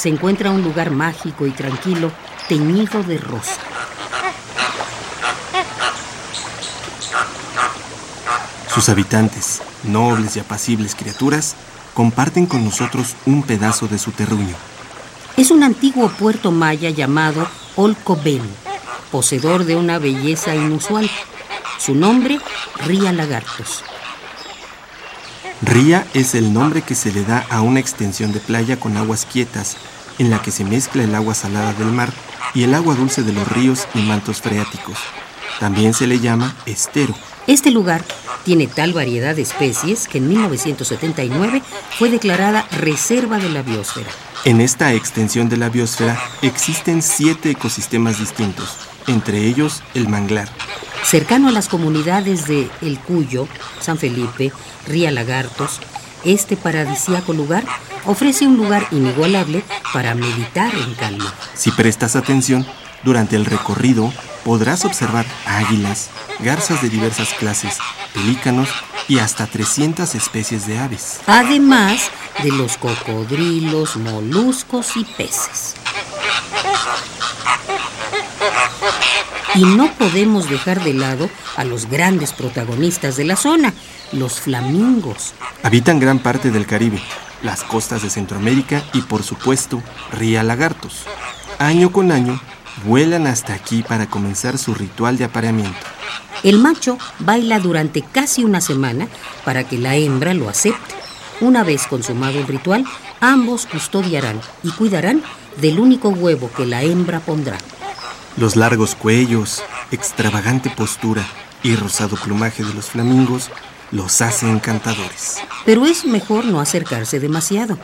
se encuentra un lugar mágico y tranquilo teñido de rosa. Sus habitantes, nobles y apacibles criaturas, comparten con nosotros un pedazo de su terruño. Es un antiguo puerto maya llamado Olcobel, poseedor de una belleza inusual. Su nombre, Ría Lagartos. Ría es el nombre que se le da a una extensión de playa con aguas quietas, en la que se mezcla el agua salada del mar y el agua dulce de los ríos y mantos freáticos. También se le llama estero. Este lugar tiene tal variedad de especies que en 1979 fue declarada Reserva de la Biosfera. En esta extensión de la biosfera existen siete ecosistemas distintos, entre ellos el manglar. Cercano a las comunidades de El Cuyo, San Felipe, Ría Lagartos, este paradisíaco lugar ofrece un lugar inigualable para meditar en calma. Si prestas atención, durante el recorrido podrás observar águilas, garzas de diversas clases, pelícanos y hasta 300 especies de aves. Además de los cocodrilos, moluscos y peces. Y no podemos dejar de lado a los grandes protagonistas de la zona, los flamingos. Habitan gran parte del Caribe, las costas de Centroamérica y por supuesto Ría Lagartos. Año con año vuelan hasta aquí para comenzar su ritual de apareamiento. El macho baila durante casi una semana para que la hembra lo acepte. Una vez consumado el ritual, ambos custodiarán y cuidarán del único huevo que la hembra pondrá. Los largos cuellos, extravagante postura y rosado plumaje de los flamingos los hace encantadores. Pero es mejor no acercarse demasiado.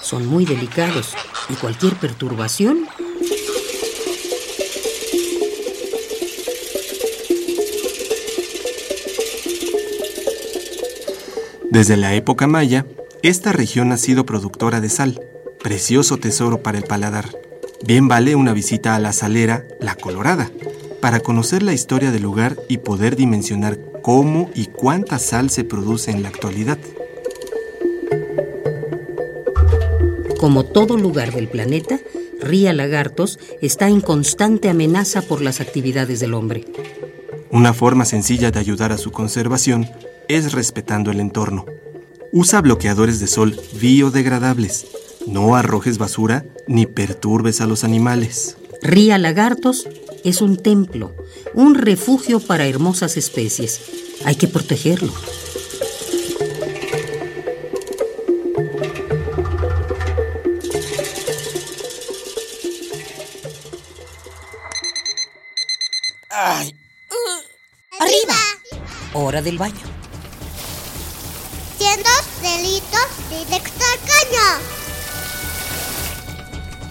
Son muy delicados y cualquier perturbación Desde la época maya, esta región ha sido productora de sal, precioso tesoro para el paladar. Bien vale una visita a la salera La Colorada, para conocer la historia del lugar y poder dimensionar cómo y cuánta sal se produce en la actualidad. Como todo lugar del planeta, Ría Lagartos está en constante amenaza por las actividades del hombre. Una forma sencilla de ayudar a su conservación es respetando el entorno. Usa bloqueadores de sol biodegradables. No arrojes basura ni perturbes a los animales. Ría Lagartos es un templo, un refugio para hermosas especies. Hay que protegerlo. Ay. Arriba. Hora del baño. Siendo delitos directo al caño.